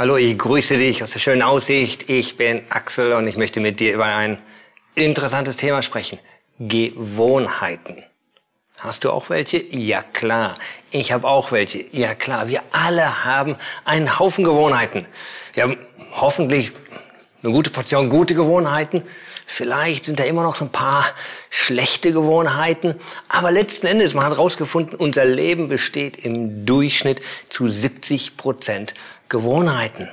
Hallo, ich grüße dich aus der schönen Aussicht. Ich bin Axel und ich möchte mit dir über ein interessantes Thema sprechen. Gewohnheiten. Hast du auch welche? Ja klar. Ich habe auch welche. Ja klar. Wir alle haben einen Haufen Gewohnheiten. Wir haben hoffentlich eine gute Portion gute Gewohnheiten. Vielleicht sind da immer noch so ein paar schlechte Gewohnheiten. Aber letzten Endes, man hat herausgefunden, unser Leben besteht im Durchschnitt zu 70 Prozent Gewohnheiten.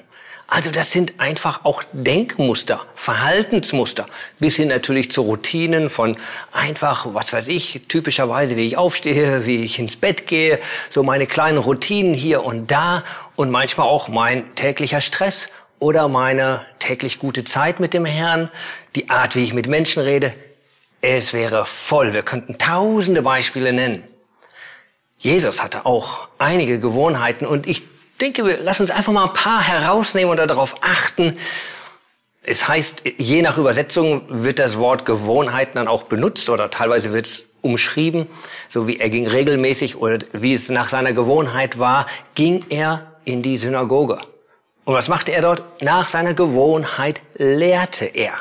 Also das sind einfach auch Denkmuster, Verhaltensmuster, bis hin natürlich zu Routinen von einfach, was weiß ich, typischerweise, wie ich aufstehe, wie ich ins Bett gehe, so meine kleinen Routinen hier und da und manchmal auch mein täglicher Stress oder meine täglich gute Zeit mit dem Herrn, die Art, wie ich mit Menschen rede. Es wäre voll. Wir könnten tausende Beispiele nennen. Jesus hatte auch einige Gewohnheiten und ich denke, wir lass uns einfach mal ein paar herausnehmen und darauf achten. Es heißt, je nach Übersetzung wird das Wort Gewohnheiten dann auch benutzt oder teilweise wird es umschrieben, so wie er ging regelmäßig oder wie es nach seiner Gewohnheit war, ging er in die Synagoge. Und was machte er dort? Nach seiner Gewohnheit lehrte er.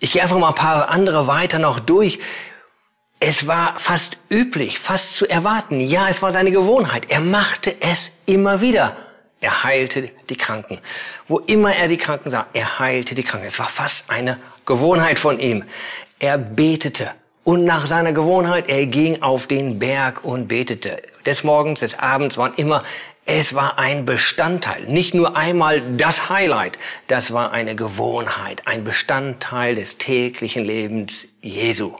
Ich gehe einfach mal ein paar andere weiter noch durch. Es war fast üblich, fast zu erwarten. Ja, es war seine Gewohnheit. Er machte es immer wieder. Er heilte die Kranken. Wo immer er die Kranken sah, er heilte die Kranken. Es war fast eine Gewohnheit von ihm. Er betete. Und nach seiner Gewohnheit, er ging auf den Berg und betete. Des Morgens, des Abends, wann immer es war ein Bestandteil, nicht nur einmal das Highlight, das war eine Gewohnheit, ein Bestandteil des täglichen Lebens Jesu.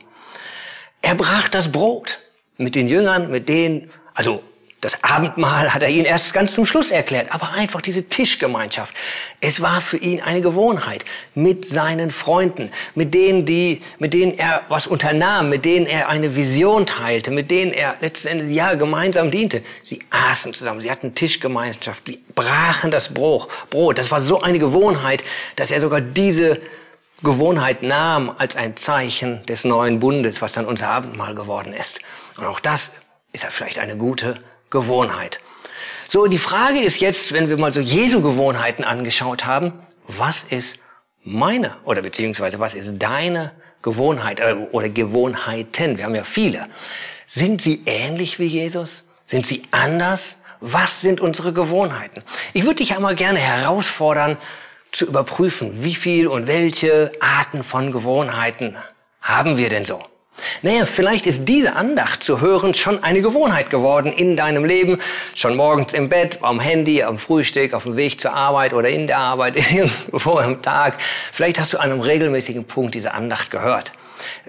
Er brach das Brot mit den Jüngern, mit denen, also das Abendmahl hat er ihnen erst ganz zum Schluss erklärt, aber einfach diese Tischgemeinschaft. Es war für ihn eine Gewohnheit mit seinen Freunden, mit denen, die, mit denen er was unternahm, mit denen er eine Vision teilte, mit denen er letzten Endes ja gemeinsam diente. Sie aßen zusammen, sie hatten Tischgemeinschaft, die brachen das Brot. Brot. Das war so eine Gewohnheit, dass er sogar diese Gewohnheit nahm als ein Zeichen des neuen Bundes, was dann unser Abendmahl geworden ist. Und auch das ist ja vielleicht eine gute Gewohnheit. So, die Frage ist jetzt, wenn wir mal so Jesu Gewohnheiten angeschaut haben, was ist meine oder beziehungsweise was ist deine Gewohnheit äh, oder Gewohnheiten? Wir haben ja viele. Sind sie ähnlich wie Jesus? Sind sie anders? Was sind unsere Gewohnheiten? Ich würde dich einmal gerne herausfordern, zu überprüfen, wie viel und welche Arten von Gewohnheiten haben wir denn so? Naja, vielleicht ist diese Andacht zu hören schon eine Gewohnheit geworden in deinem Leben. Schon morgens im Bett, am Handy, am Frühstück, auf dem Weg zur Arbeit oder in der Arbeit, irgendwo am Tag. Vielleicht hast du an einem regelmäßigen Punkt diese Andacht gehört.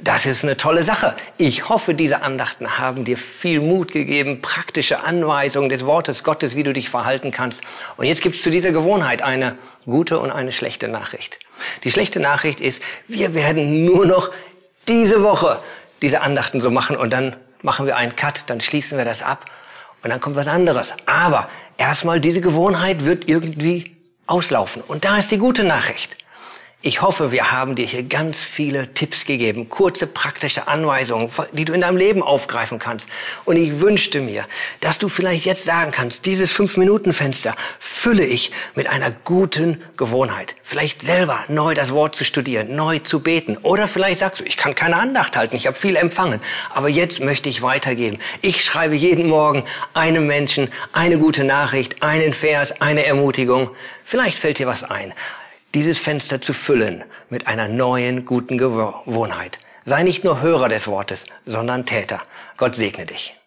Das ist eine tolle Sache. Ich hoffe, diese Andachten haben dir viel Mut gegeben, praktische Anweisungen des Wortes Gottes, wie du dich verhalten kannst. Und jetzt gibt es zu dieser Gewohnheit eine gute und eine schlechte Nachricht. Die schlechte Nachricht ist, wir werden nur noch diese Woche diese Andachten so machen und dann machen wir einen Cut, dann schließen wir das ab und dann kommt was anderes. Aber erstmal diese Gewohnheit wird irgendwie auslaufen. Und da ist die gute Nachricht. Ich hoffe, wir haben dir hier ganz viele Tipps gegeben, kurze praktische Anweisungen, die du in deinem Leben aufgreifen kannst. Und ich wünschte mir, dass du vielleicht jetzt sagen kannst, dieses Fünf-Minuten-Fenster fülle ich mit einer guten Gewohnheit. Vielleicht selber neu das Wort zu studieren, neu zu beten. Oder vielleicht sagst du, ich kann keine Andacht halten, ich habe viel empfangen. Aber jetzt möchte ich weitergeben. Ich schreibe jeden Morgen einem Menschen eine gute Nachricht, einen Vers, eine Ermutigung. Vielleicht fällt dir was ein dieses Fenster zu füllen mit einer neuen, guten Gewohnheit. Sei nicht nur Hörer des Wortes, sondern Täter. Gott segne dich.